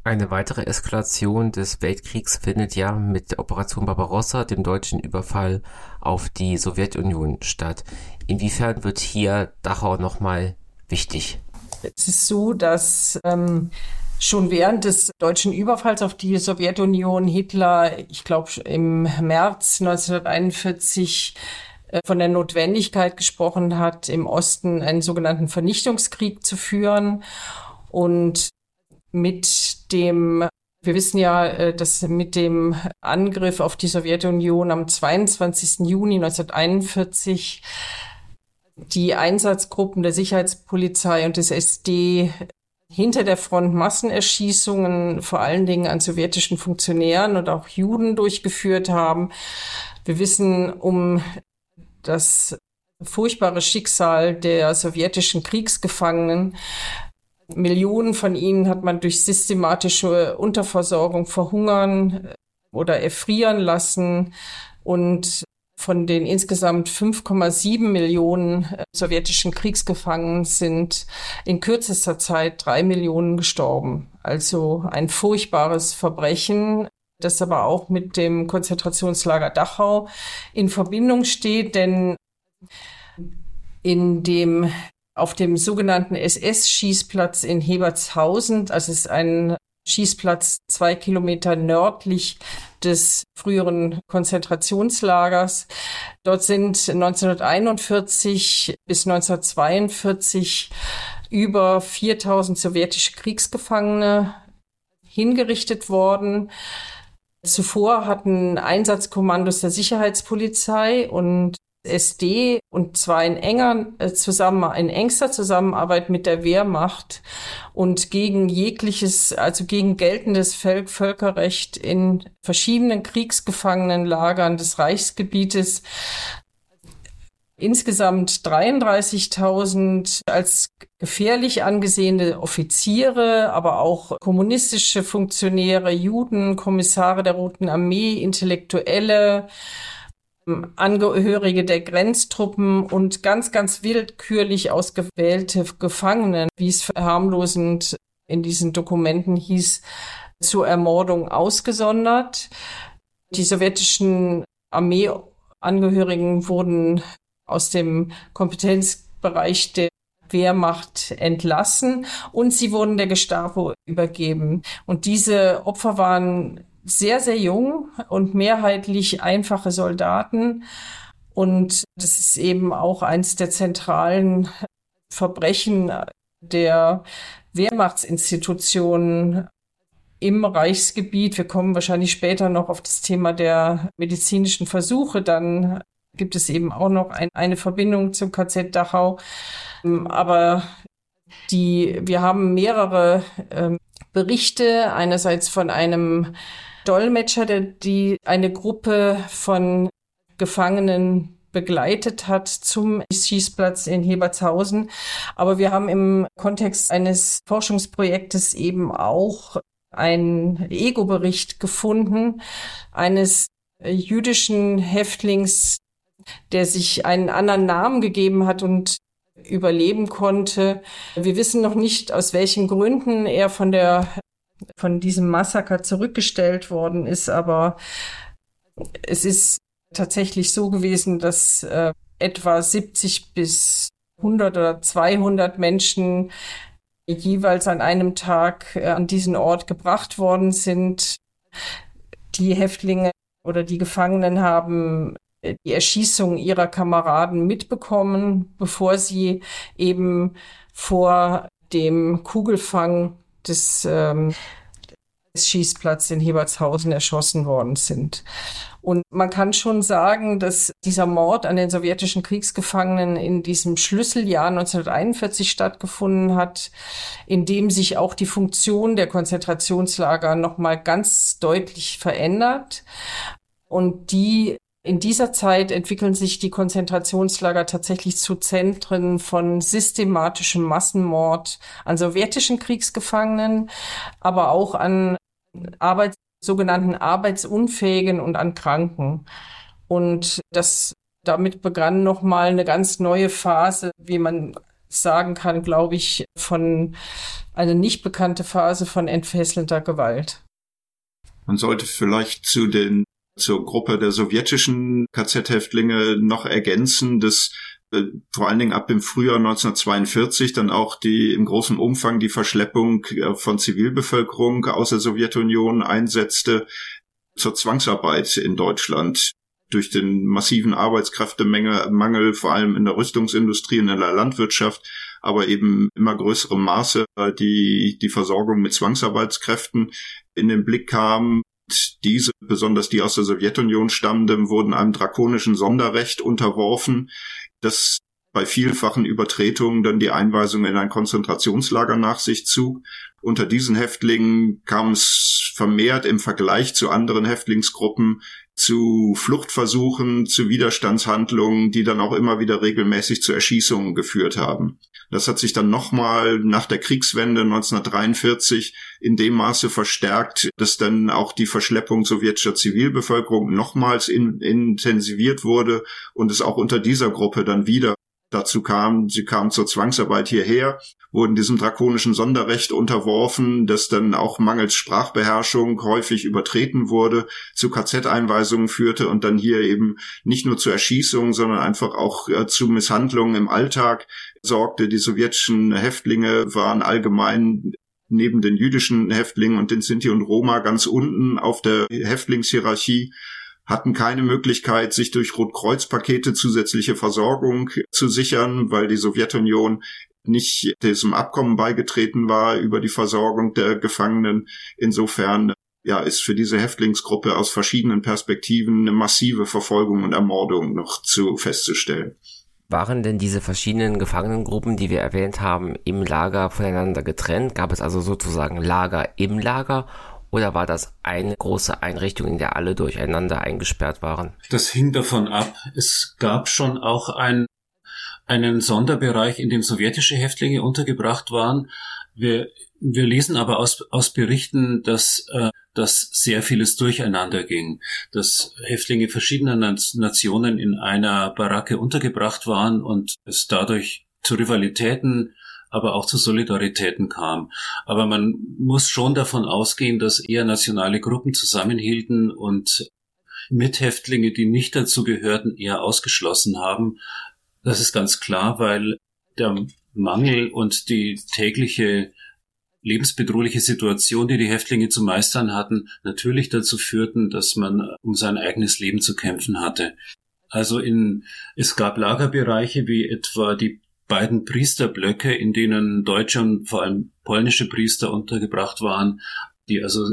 Eine weitere Eskalation des Weltkriegs findet ja mit der Operation Barbarossa, dem deutschen Überfall auf die Sowjetunion statt. Inwiefern wird hier Dachau nochmal wichtig? Es ist so, dass ähm, schon während des deutschen Überfalls auf die Sowjetunion Hitler, ich glaube im März 1941, äh, von der Notwendigkeit gesprochen hat, im Osten einen sogenannten Vernichtungskrieg zu führen. Und mit dem, wir wissen ja, äh, dass mit dem Angriff auf die Sowjetunion am 22. Juni 1941 die Einsatzgruppen der Sicherheitspolizei und des SD hinter der Front Massenerschießungen vor allen Dingen an sowjetischen Funktionären und auch Juden durchgeführt haben. Wir wissen um das furchtbare Schicksal der sowjetischen Kriegsgefangenen, Millionen von ihnen hat man durch systematische Unterversorgung verhungern äh, oder erfrieren lassen und von den insgesamt 5,7 Millionen äh, sowjetischen Kriegsgefangenen sind in kürzester Zeit drei Millionen gestorben. Also ein furchtbares Verbrechen, das aber auch mit dem Konzentrationslager Dachau in Verbindung steht, denn in dem auf dem sogenannten SS-Schießplatz in Hebertshausen. Es ist ein Schießplatz zwei Kilometer nördlich des früheren Konzentrationslagers. Dort sind 1941 bis 1942 über 4000 sowjetische Kriegsgefangene hingerichtet worden. Zuvor hatten Einsatzkommandos der Sicherheitspolizei und SD und zwar in enger äh, zusammen in engster Zusammenarbeit mit der Wehrmacht und gegen jegliches also gegen geltendes Völkerrecht in verschiedenen Kriegsgefangenenlagern des Reichsgebietes. Insgesamt 33.000 als gefährlich angesehene Offiziere, aber auch kommunistische Funktionäre, Juden, Kommissare der Roten Armee, Intellektuelle, Angehörige der Grenztruppen und ganz, ganz willkürlich ausgewählte Gefangenen, wie es verharmlosend in diesen Dokumenten hieß, zur Ermordung ausgesondert. Die sowjetischen Armeeangehörigen wurden aus dem Kompetenzbereich der Wehrmacht entlassen und sie wurden der Gestapo übergeben. Und diese Opfer waren sehr, sehr jung und mehrheitlich einfache Soldaten. Und das ist eben auch eins der zentralen Verbrechen der Wehrmachtsinstitutionen im Reichsgebiet. Wir kommen wahrscheinlich später noch auf das Thema der medizinischen Versuche. Dann gibt es eben auch noch ein, eine Verbindung zum KZ Dachau. Aber die, wir haben mehrere äh, Berichte, einerseits von einem Dolmetscher, der die eine Gruppe von Gefangenen begleitet hat zum Schießplatz in Hebertshausen. Aber wir haben im Kontext eines Forschungsprojektes eben auch einen Ego-Bericht gefunden eines jüdischen Häftlings, der sich einen anderen Namen gegeben hat und überleben konnte. Wir wissen noch nicht, aus welchen Gründen er von der von diesem Massaker zurückgestellt worden ist, aber es ist tatsächlich so gewesen, dass äh, etwa 70 bis 100 oder 200 Menschen jeweils an einem Tag äh, an diesen Ort gebracht worden sind. Die Häftlinge oder die Gefangenen haben äh, die Erschießung ihrer Kameraden mitbekommen, bevor sie eben vor dem Kugelfang des, ähm, des Schießplatzes in Hebertshausen erschossen worden sind. Und man kann schon sagen, dass dieser Mord an den sowjetischen Kriegsgefangenen in diesem Schlüsseljahr 1941 stattgefunden hat, in dem sich auch die Funktion der Konzentrationslager nochmal ganz deutlich verändert. Und die in dieser Zeit entwickeln sich die Konzentrationslager tatsächlich zu Zentren von systematischem Massenmord an sowjetischen Kriegsgefangenen, aber auch an Arbeits sogenannten Arbeitsunfähigen und an Kranken. Und das damit begann nochmal eine ganz neue Phase, wie man sagen kann, glaube ich, von eine nicht bekannte Phase von entfesselnder Gewalt. Man sollte vielleicht zu den zur Gruppe der sowjetischen KZ-Häftlinge noch ergänzen, dass äh, vor allen Dingen ab dem Frühjahr 1942 dann auch die im großen Umfang die Verschleppung äh, von Zivilbevölkerung aus der Sowjetunion einsetzte zur Zwangsarbeit in Deutschland durch den massiven Arbeitskräftemangel, vor allem in der Rüstungsindustrie und in der Landwirtschaft, aber eben immer größerem Maße äh, die, die Versorgung mit Zwangsarbeitskräften in den Blick kam. Diese, besonders die aus der Sowjetunion stammenden, wurden einem drakonischen Sonderrecht unterworfen, das bei vielfachen Übertretungen dann die Einweisung in ein Konzentrationslager nach sich zog. Unter diesen Häftlingen kam es vermehrt im Vergleich zu anderen Häftlingsgruppen zu Fluchtversuchen, zu Widerstandshandlungen, die dann auch immer wieder regelmäßig zu Erschießungen geführt haben. Das hat sich dann nochmal nach der Kriegswende 1943 in dem Maße verstärkt, dass dann auch die Verschleppung sowjetischer Zivilbevölkerung nochmals in, intensiviert wurde und es auch unter dieser Gruppe dann wieder dazu kam, sie kamen zur Zwangsarbeit hierher, wurden diesem drakonischen Sonderrecht unterworfen, das dann auch mangels Sprachbeherrschung häufig übertreten wurde, zu KZ-Einweisungen führte und dann hier eben nicht nur zu Erschießungen, sondern einfach auch äh, zu Misshandlungen im Alltag sorgte. Die sowjetischen Häftlinge waren allgemein neben den jüdischen Häftlingen und den Sinti und Roma ganz unten auf der Häftlingshierarchie hatten keine Möglichkeit, sich durch Rotkreuzpakete zusätzliche Versorgung zu sichern, weil die Sowjetunion nicht diesem Abkommen beigetreten war über die Versorgung der Gefangenen. Insofern ja, ist für diese Häftlingsgruppe aus verschiedenen Perspektiven eine massive Verfolgung und Ermordung noch zu festzustellen. Waren denn diese verschiedenen Gefangenengruppen, die wir erwähnt haben, im Lager voneinander getrennt? Gab es also sozusagen Lager im Lager Oder war das eine große Einrichtung, in der alle durcheinander eingesperrt waren? Das hing davon ab. Es gab schon auch ein, einen Sonderbereich, in dem sowjetische Häftlinge untergebracht waren. Wir, wir lesen aber aus, aus Berichten, dass, äh, dass sehr vieles durcheinander ging, dass Häftlinge verschiedener Nationen in einer Baracke untergebracht waren und es dadurch zu Rivalitäten aber auch zu Solidaritäten kam. Aber man muss schon davon ausgehen, dass eher nationale Gruppen zusammenhielten und Mithäftlinge, die nicht dazu gehörten, eher ausgeschlossen haben. Das ist ganz klar, weil der Mangel und die tägliche lebensbedrohliche Situation, die die Häftlinge zu meistern hatten, natürlich dazu führten, dass man um sein eigenes Leben zu kämpfen hatte. Also in, es gab Lagerbereiche wie etwa die beiden Priesterblöcke, in denen deutsche und vor allem polnische Priester untergebracht waren, die also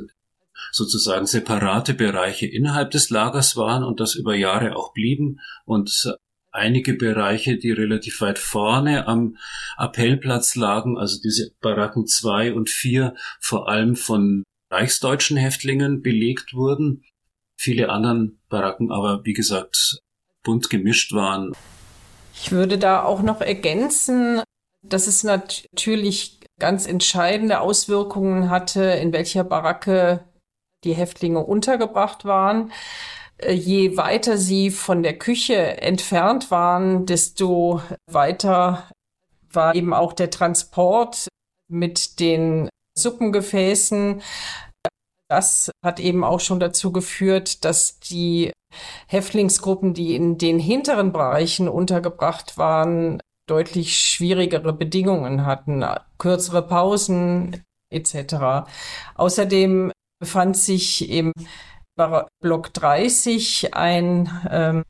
sozusagen separate Bereiche innerhalb des Lagers waren und das über Jahre auch blieben und einige Bereiche, die relativ weit vorne am Appellplatz lagen, also diese Baracken zwei und vier, vor allem von reichsdeutschen Häftlingen belegt wurden. Viele anderen Baracken aber, wie gesagt, bunt gemischt waren. Ich würde da auch noch ergänzen, dass es natürlich ganz entscheidende Auswirkungen hatte, in welcher Baracke die Häftlinge untergebracht waren. Äh, je weiter sie von der Küche entfernt waren, desto weiter war eben auch der Transport mit den Suppengefäßen. Das hat eben auch schon dazu geführt, dass die Häftlingsgruppen, die in den hinteren Bereichen untergebracht waren, deutlich schwierigere Bedingungen hatten, kürzere Pausen etc. Außerdem befand sich im Block 30 ein, ähm,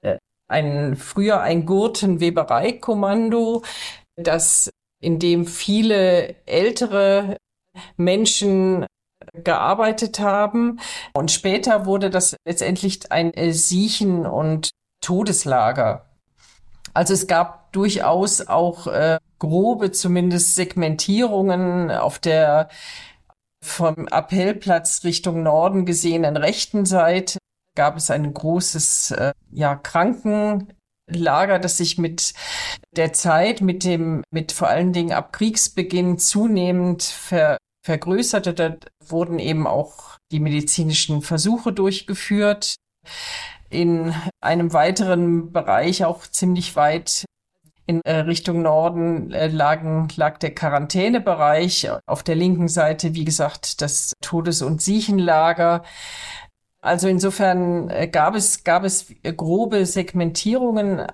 äh, ein früher ein Gurtenwebereikommando, das in dem viele ältere Menschen gearbeitet haben. Und später wurde das letztendlich ein Siechen- und Todeslager. Also es gab durchaus auch äh, grobe zumindest Segmentierungen auf der vom Appellplatz Richtung Norden gesehenen rechten Seite gab es ein großes äh, ja, Krankenlager, das sich mit der Zeit, mit dem, mit vor allen Dingen ab Kriegsbeginn zunehmend ver vergrößerte. Da wurden eben auch die medizinischen Versuche durchgeführt. In einem weiteren Bereich, auch ziemlich weit in äh, Richtung Norden, äh, lagen, lag der Quarantänebereich. Auf der linken Seite, wie gesagt, das Todes- und Siechenlager. Also insofern äh, gab es, gab es grobe Segmentierungen,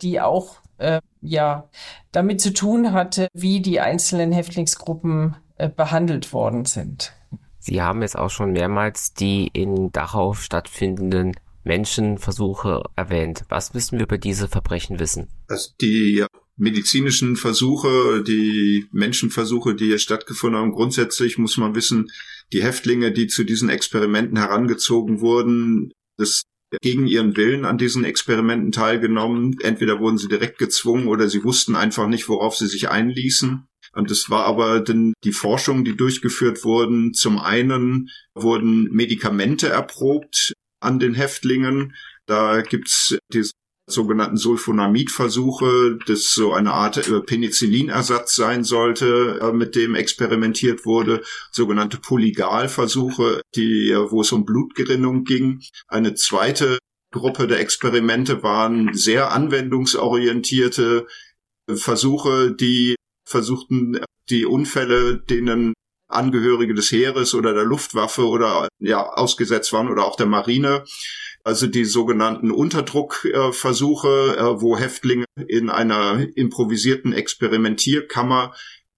die auch äh, ja damit zu tun hatte, wie die einzelnen Häftlingsgruppen behandelt worden sind. Sie haben jetzt auch schon mehrmals die in Dachau stattfindenden Menschenversuche erwähnt. Was müssen wir über diese Verbrechen wissen? Also die medizinischen Versuche, die Menschenversuche, die hier stattgefunden haben, grundsätzlich muss man wissen, die Häftlinge, die zu diesen Experimenten herangezogen wurden, das gegen ihren Willen an diesen Experimenten teilgenommen. Entweder wurden sie direkt gezwungen oder sie wussten einfach nicht, worauf sie sich einließen. Und es war aber dann die Forschung, die durchgeführt wurden. Zum einen wurden Medikamente erprobt an den Häftlingen. Da gibt's die sogenannten Sulfonamid-Versuche, das so eine Art äh, Penicillinersatz sein sollte, äh, mit dem experimentiert wurde, sogenannte Polygal-Versuche, die, äh, wo es um Blutgerinnung ging. Eine zweite Gruppe der Experimente waren sehr anwendungsorientierte Versuche, die versuchten die Unfälle, denen Angehörige des Heeres oder der Luftwaffe oder ja ausgesetzt waren oder auch der Marine, also die sogenannten Unterdruckversuche, äh, wo Häftlinge in einer improvisierten Experimentierkammer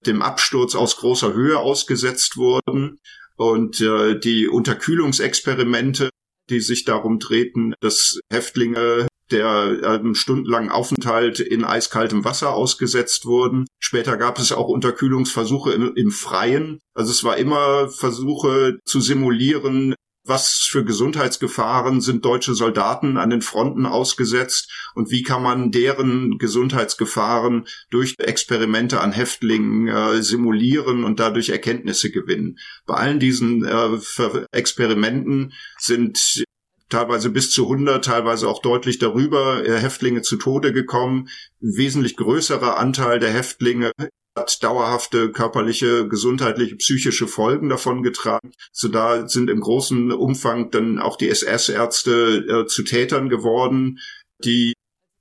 dem Absturz aus großer Höhe ausgesetzt wurden. Und äh, die Unterkühlungsexperimente, die sich darum drehten, dass Häftlinge der ähm, stundenlangen Aufenthalt in eiskaltem Wasser ausgesetzt wurden. Später gab es auch Unterkühlungsversuche im, im Freien. Also es war immer Versuche zu simulieren, was für Gesundheitsgefahren sind deutsche Soldaten an den Fronten ausgesetzt und wie kann man deren Gesundheitsgefahren durch Experimente an Häftlingen äh, simulieren und dadurch Erkenntnisse gewinnen. Bei allen diesen äh, Experimenten sind teilweise bis zu 100, teilweise auch deutlich darüber äh, Häftlinge zu Tode gekommen. wesentlich größerer Anteil der Häftlinge hat dauerhafte körperliche, gesundheitliche, psychische Folgen davon getragen. So da sind im großen Umfang dann auch die SS-Ärzte äh, zu Tätern geworden, die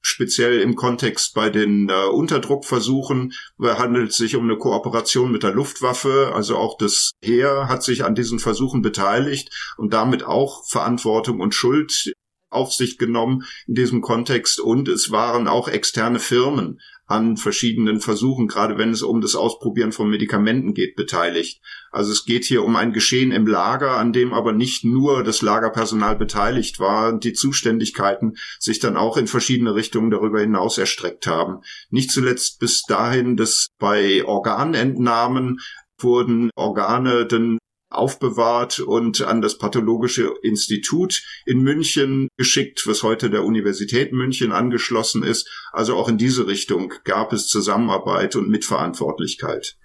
speziell im Kontext bei den äh, Unterdruckversuchen handelt es sich um eine Kooperation mit der Luftwaffe. Also auch das Heer hat sich an diesen Versuchen beteiligt und damit auch Verantwortung und Schuld auf sich genommen in diesem Kontext. Und es waren auch externe Firmen, an verschiedenen Versuchen, gerade wenn es um das Ausprobieren von Medikamenten geht, beteiligt. Also es geht hier um ein Geschehen im Lager, an dem aber nicht nur das Lagerpersonal beteiligt war, die Zuständigkeiten sich dann auch in verschiedene Richtungen darüber hinaus erstreckt haben. Nicht zuletzt bis dahin, dass bei Organentnahmen wurden Organe dann aufbewahrt und an das Pathologische Institut in München geschickt, was heute der Universität München angeschlossen ist. Also auch in diese Richtung gab es Zusammenarbeit und Mitverantwortlichkeit.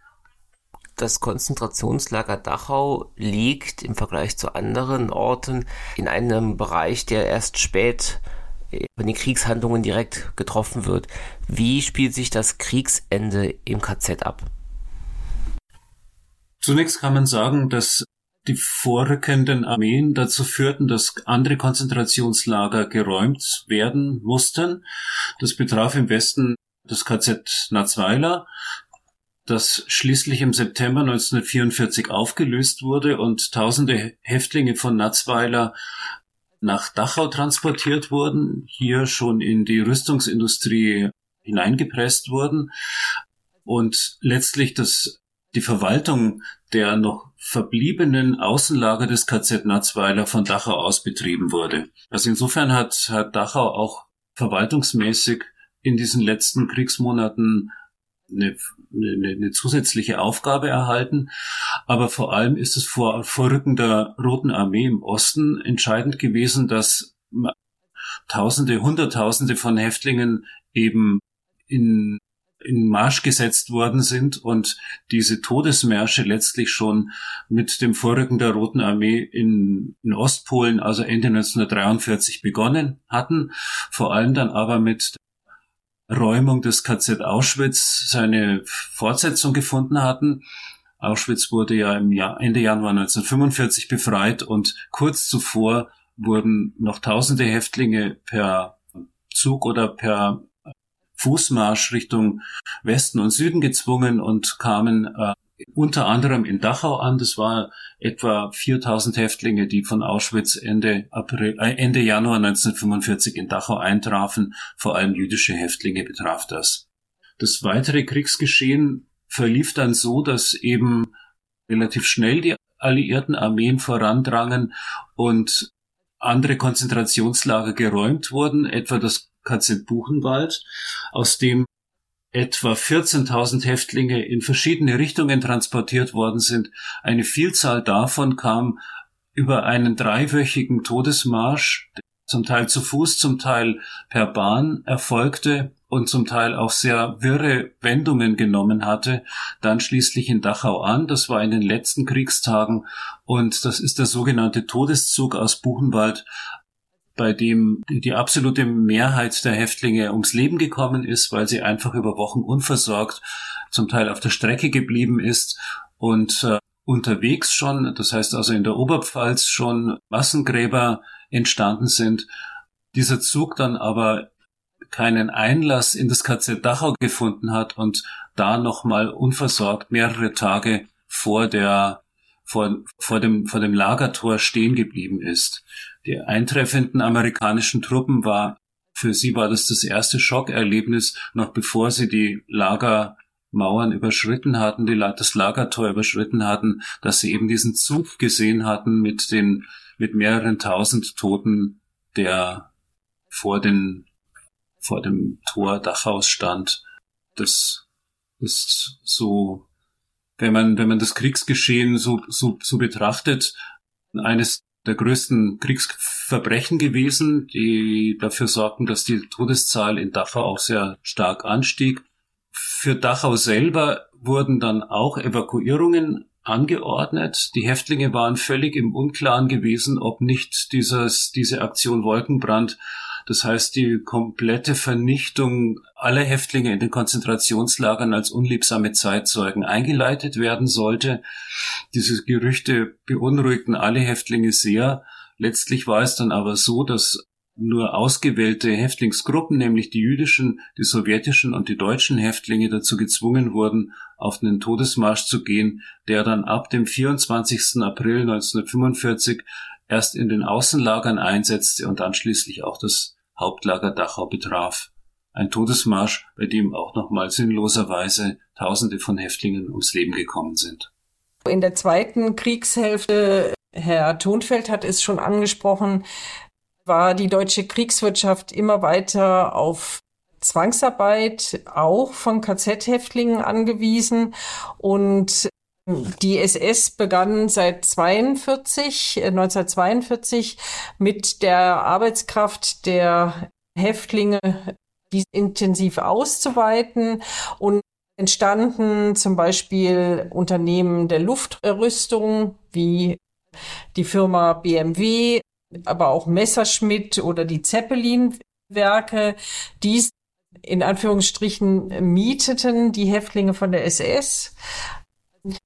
Das Konzentrationslager Dachau liegt im Vergleich zu anderen Orten in einem Bereich, der erst spät von den Kriegshandlungen direkt getroffen wird. Wie spielt sich das Kriegsende im KZ ab? Zunächst kann man sagen, dass die vorrückenden Armeen dazu führten, dass andere Konzentrationslager geräumt werden mussten. Das betraf im Westen das KZ Natzweiler, das schließlich im September 1944 aufgelöst wurde und tausende Häftlinge von Natzweiler nach Dachau transportiert wurden, hier schon in die Rüstungsindustrie hineingepresst wurden und letztlich das die Verwaltung der noch verbliebenen Außenlager des KZ Natzweiler von Dachau aus betrieben wurde. Also insofern hat, hat Dachau auch verwaltungsmäßig in diesen letzten Kriegsmonaten eine, eine, eine zusätzliche Aufgabe erhalten. Aber vor allem ist es vor Vorrücken der Roten Armee im Osten entscheidend gewesen, dass Tausende, Hunderttausende von Häftlingen eben in in Marsch gesetzt worden sind und diese Todesmärsche letztlich schon mit dem Vorrücken der Roten Armee in, in Ostpolen, also Ende 1943 begonnen hatten, vor allem dann aber mit Räumung des KZ Auschwitz seine Fortsetzung gefunden hatten. Auschwitz wurde ja im Jahr, Ende Januar 1945 befreit und kurz zuvor wurden noch tausende Häftlinge per Zug oder per Fußmarsch Richtung Westen und Süden gezwungen und kamen äh, unter anderem in Dachau an. Das war etwa 4000 Häftlinge, die von Auschwitz Ende, April, äh, Ende Januar 1945 in Dachau eintrafen. Vor allem jüdische Häftlinge betraf das. Das weitere Kriegsgeschehen verlief dann so, dass eben relativ schnell die alliierten Armeen vorandrangen und andere Konzentrationslager geräumt wurden, etwa das KZ Buchenwald, aus dem etwa 14.000 Häftlinge in verschiedene Richtungen transportiert worden sind. Eine Vielzahl davon kam über einen dreiwöchigen Todesmarsch, zum Teil zu Fuß, zum Teil per Bahn erfolgte und zum Teil auch sehr wirre Wendungen genommen hatte, dann schließlich in Dachau an. Das war in den letzten Kriegstagen und das ist der sogenannte Todeszug aus Buchenwald, bei dem die absolute Mehrheit der Häftlinge ums Leben gekommen ist, weil sie einfach über Wochen unversorgt zum Teil auf der Strecke geblieben ist und äh, unterwegs schon, das heißt also in der Oberpfalz schon Massengräber entstanden sind. Dieser Zug dann aber keinen Einlass in das KZ Dachau gefunden hat und da nochmal unversorgt mehrere Tage vor der vor, vor, dem, vor dem Lagertor stehen geblieben ist. Die eintreffenden amerikanischen Truppen war, für sie war das das erste Schockerlebnis, noch bevor sie die Lagermauern überschritten hatten, die, das Lagertor überschritten hatten, dass sie eben diesen Zug gesehen hatten mit den, mit mehreren tausend Toten, der vor den, vor dem Tor Dachhaus stand. Das ist so wenn man, wenn man das Kriegsgeschehen so, so, so betrachtet, eines der größten Kriegsverbrechen gewesen, die dafür sorgten, dass die Todeszahl in Dachau auch sehr stark anstieg. Für Dachau selber wurden dann auch Evakuierungen angeordnet. Die Häftlinge waren völlig im Unklaren gewesen, ob nicht dieses, diese Aktion Wolkenbrand, das heißt die komplette Vernichtung aller Häftlinge in den Konzentrationslagern als unliebsame Zeitzeugen eingeleitet werden sollte. Diese Gerüchte beunruhigten alle Häftlinge sehr. Letztlich war es dann aber so, dass nur ausgewählte Häftlingsgruppen, nämlich die jüdischen, die sowjetischen und die deutschen Häftlinge dazu gezwungen wurden, auf den Todesmarsch zu gehen, der dann ab dem 24. April 1945 erst in den Außenlagern einsetzte und dann schließlich auch das Hauptlager Dachau betraf. Ein Todesmarsch, bei dem auch nochmal sinnloserweise Tausende von Häftlingen ums Leben gekommen sind. In der zweiten Kriegshälfte, Herr Thunfeld hat es schon angesprochen, war die deutsche Kriegswirtschaft immer weiter auf Zwangsarbeit auch von KZ-Häftlingen angewiesen und die SS begann seit 42, 1942 äh, mit der Arbeitskraft der Häftlinge die intensiv auszuweiten und entstanden zum Beispiel Unternehmen der Luftrüstung wie die Firma BMW, aber auch Messerschmitt oder die Zeppelin-Werke, die in Anführungsstrichen mieteten die Häftlinge von der SS.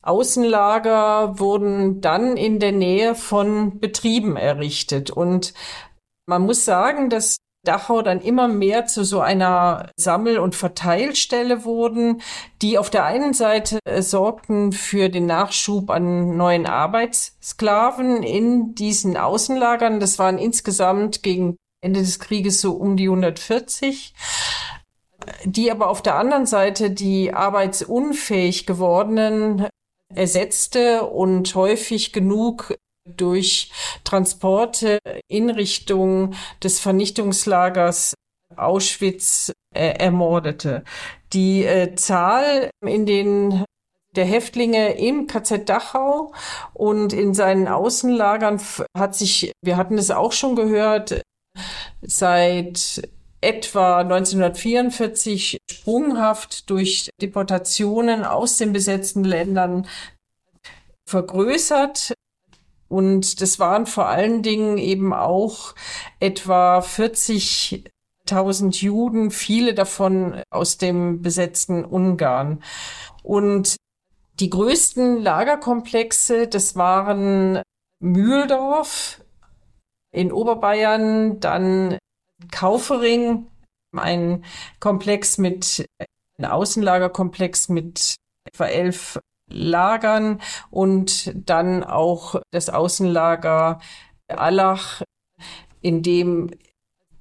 Außenlager wurden dann in der Nähe von Betrieben errichtet. Und man muss sagen, dass Dachau dann immer mehr zu so einer Sammel- und Verteilstelle wurden, die auf der einen Seite äh, sorgten für den Nachschub an neuen Arbeitssklaven in diesen Außenlagern. Das waren insgesamt gegen Ende des Krieges so um die 140 die aber auf der anderen Seite die arbeitsunfähig gewordenen ersetzte und häufig genug durch Transporte in Richtung des Vernichtungslagers Auschwitz äh, ermordete. Die äh, Zahl in den der Häftlinge im KZ Dachau und in seinen Außenlagern hat sich, wir hatten es auch schon gehört, seit etwa 1944 sprunghaft durch Deportationen aus den besetzten Ländern vergrößert. Und das waren vor allen Dingen eben auch etwa 40.000 Juden, viele davon aus dem besetzten Ungarn. Und die größten Lagerkomplexe, das waren Mühldorf in Oberbayern, dann Kaufering, ein Komplex mit, ein Außenlagerkomplex mit etwa elf Lagern und dann auch das Außenlager Allach, in dem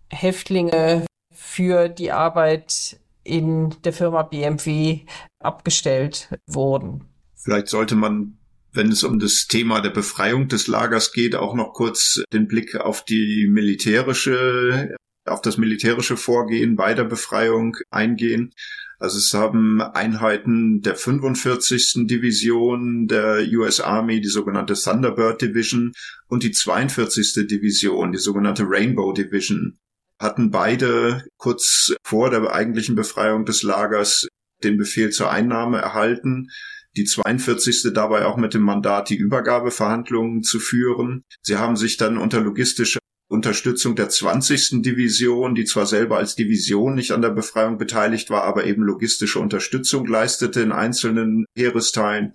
Häftlinge für die Arbeit in der Firma BMW abgestellt wurden. Vielleicht sollte man wenn es um das Thema der Befreiung des Lagers geht, auch noch kurz den Blick auf die militärische auf das militärische Vorgehen bei der Befreiung eingehen. Also es haben Einheiten der 45. Division der US Army, die sogenannte Thunderbird Division und die 42. Division, die sogenannte Rainbow Division, hatten beide kurz vor der eigentlichen Befreiung des Lagers den Befehl zur Einnahme erhalten. Die 42. dabei auch mit dem Mandat, die Übergabeverhandlungen zu führen. Sie haben sich dann unter logistischer Unterstützung der 20. Division, die zwar selber als Division nicht an der Befreiung beteiligt war, aber eben logistische Unterstützung leistete in einzelnen Heeresteilen.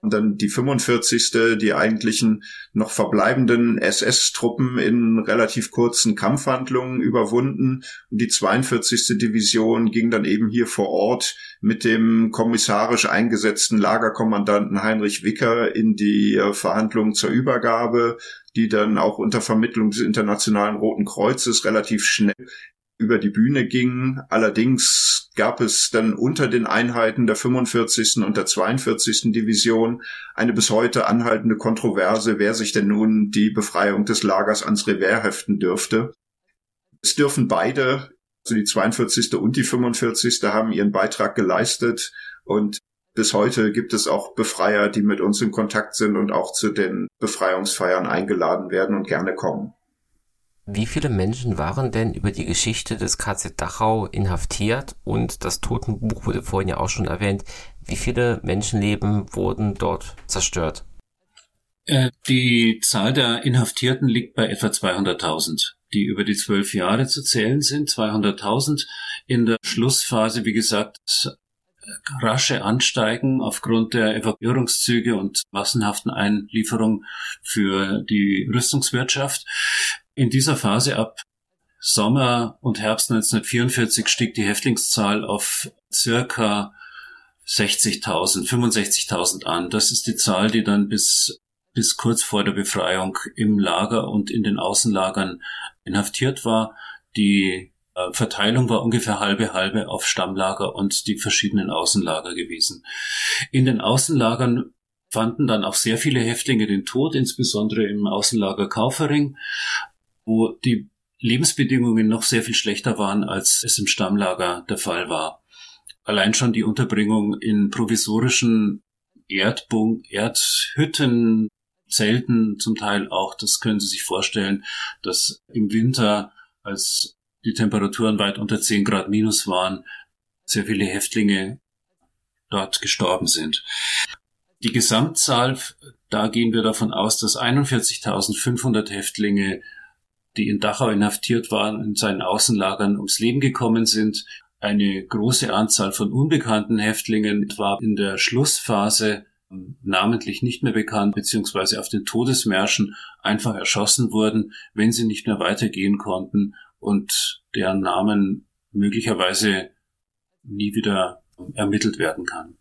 Und dann die 45. die eigentlichen noch verbleibenden SS-Truppen in relativ kurzen Kampfhandlungen überwunden. Und die 42. Division ging dann eben hier vor Ort mit dem kommissarisch eingesetzten Lagerkommandanten Heinrich Wicker in die äh, Verhandlungen zur Übergabe die dann auch unter Vermittlung des Internationalen Roten Kreuzes relativ schnell über die Bühne gingen. Allerdings gab es dann unter den Einheiten der 45. und der 42. Division eine bis heute anhaltende Kontroverse, wer sich denn nun die Befreiung des Lagers ans Revers heften dürfte. Es dürfen beide, also die 42. und die 45. haben ihren Beitrag geleistet und bis heute gibt es auch Befreier, die mit uns in Kontakt sind und auch zu den Befreiungsfeiern eingeladen werden und gerne kommen. Wie viele Menschen waren denn über die Geschichte des KZ Dachau inhaftiert? Und das Totenbuch wurde vorhin ja auch schon erwähnt. Wie viele Menschenleben wurden dort zerstört? Äh, die Zahl der Inhaftierten liegt bei etwa 200.000, die über die zwölf Jahre zu zählen sind. 200.000 in der Schlussphase, wie gesagt, rasche Ansteigen aufgrund der Evakuierungszüge und massenhaften Einlieferung für die Rüstungswirtschaft. In dieser Phase ab Sommer und Herbst 1944 stieg die Häftlingszahl auf circa 60.000, 65.000 an. Das ist die Zahl, die dann bis, bis kurz vor der Befreiung im Lager und in den Außenlagern inhaftiert war. Die Verteilung war ungefähr halbe halbe auf Stammlager und die verschiedenen Außenlager gewesen. In den Außenlagern fanden dann auch sehr viele Häftlinge den Tod, insbesondere im Außenlager Kaufering, wo die Lebensbedingungen noch sehr viel schlechter waren, als es im Stammlager der Fall war. Allein schon die Unterbringung in provisorischen Erdbunk, Erdhütten, Zelten zum Teil auch, das können Sie sich vorstellen, dass im Winter, als die Temperaturen weit unter 10 Grad minus waren, sehr viele Häftlinge dort gestorben sind. Die Gesamtzahl, da gehen wir davon aus, dass 41.500 Häftlinge, die in Dachau inhaftiert waren, in seinen Außenlagern ums Leben gekommen sind. Eine große Anzahl von unbekannten Häftlingen war in der Schlussphase namentlich nicht mehr bekannt, beziehungsweise auf den Todesmärschen einfach erschossen wurden, wenn sie nicht mehr weitergehen konnten und deren Namen möglicherweise nie wieder ermittelt werden kann.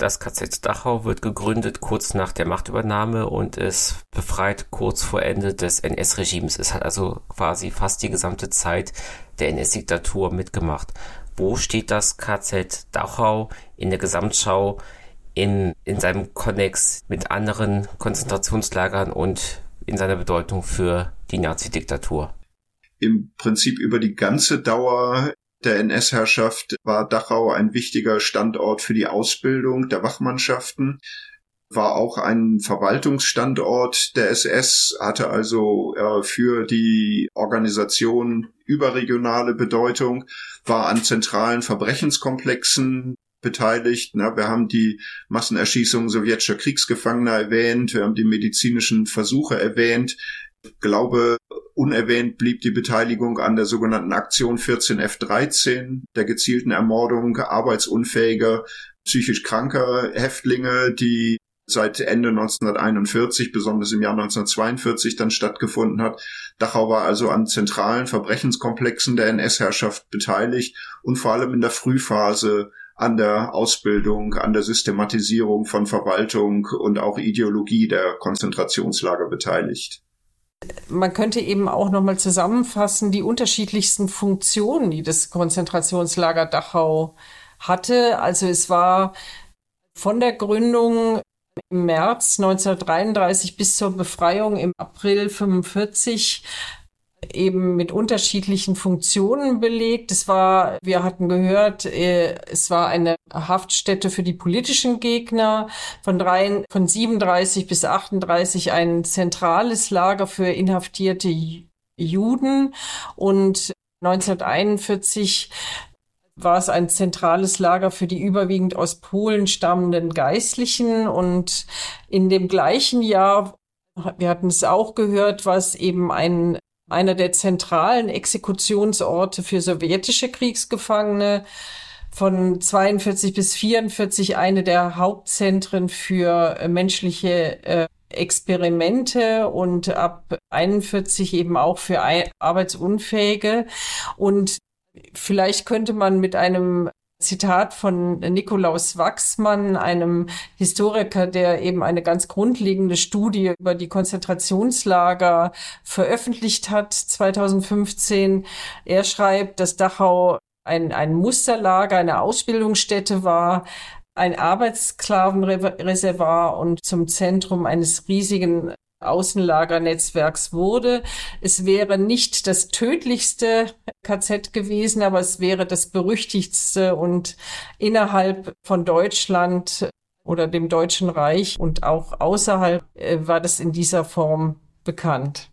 Das KZ Dachau wird gegründet kurz nach der Machtübernahme und es befreit kurz vor Ende des NS-Regimes. Es hat also quasi fast die gesamte Zeit der NS-Diktatur mitgemacht. Wo steht das KZ Dachau in der Gesamtschau in, in seinem Konnex mit anderen Konzentrationslagern und in seiner Bedeutung für die Nazi-Diktatur? Im Prinzip über die ganze Dauer der NS-Herrschaft war Dachau ein wichtiger Standort für die Ausbildung der Wachmannschaften, war auch ein Verwaltungsstandort der SS, hatte also äh, für die Organisation überregionale Bedeutung, war an zentralen Verbrechenskomplexen beteiligt. Na, wir haben die Massenerschießungen sowjetischer Kriegsgefangener erwähnt, wir haben die medizinischen Versuche erwähnt. Ich glaube, unerwähnt blieb die Beteiligung an der sogenannten Aktion 14F13, der gezielten Ermordung arbeitsunfähiger, psychisch kranker Häftlinge, die seit Ende 1941, besonders im Jahr 1942 dann stattgefunden hat. Dachau war also an zentralen Verbrechenskomplexen der NS-Herrschaft beteiligt und vor allem in der Frühphase an der Ausbildung, an der Systematisierung von Verwaltung und auch Ideologie der Konzentrationslager beteiligt. Man könnte eben auch nochmal zusammenfassen, die unterschiedlichsten Funktionen, die das Konzentrationslager Dachau hatte. Also es war von der Gründung im März 1933 bis zur Befreiung im April 1945 eben mit unterschiedlichen Funktionen belegt. Es war, wir hatten gehört, äh, es war eine Haftstätte für die politischen Gegner, von, drei, von 37 bis 38 ein zentrales Lager für inhaftierte Juden. Und 1941 war es ein zentrales Lager für die überwiegend aus Polen stammenden Geistlichen. Und in dem gleichen Jahr wir hatten es auch gehört, was eben ein einer der zentralen Exekutionsorte für sowjetische Kriegsgefangene, von 42 bis 44 eine der Hauptzentren für äh, menschliche äh, Experimente und ab 41 eben auch für Arbeitsunfähige. Und vielleicht könnte man mit einem Zitat von Nikolaus Wachsmann, einem Historiker, der eben eine ganz grundlegende Studie über die Konzentrationslager veröffentlicht hat, 2015. Er schreibt, dass Dachau ein, ein Musterlager, eine Ausbildungsstätte war, ein Arbeitssklavenreservoir und zum Zentrum eines riesigen Außenlagernetzwerks wurde. Es wäre nicht das tödlichste KZ gewesen, aber es wäre das berüchtigtste und innerhalb von Deutschland oder dem Deutschen Reich und auch außerhalb äh, war das in dieser Form bekannt.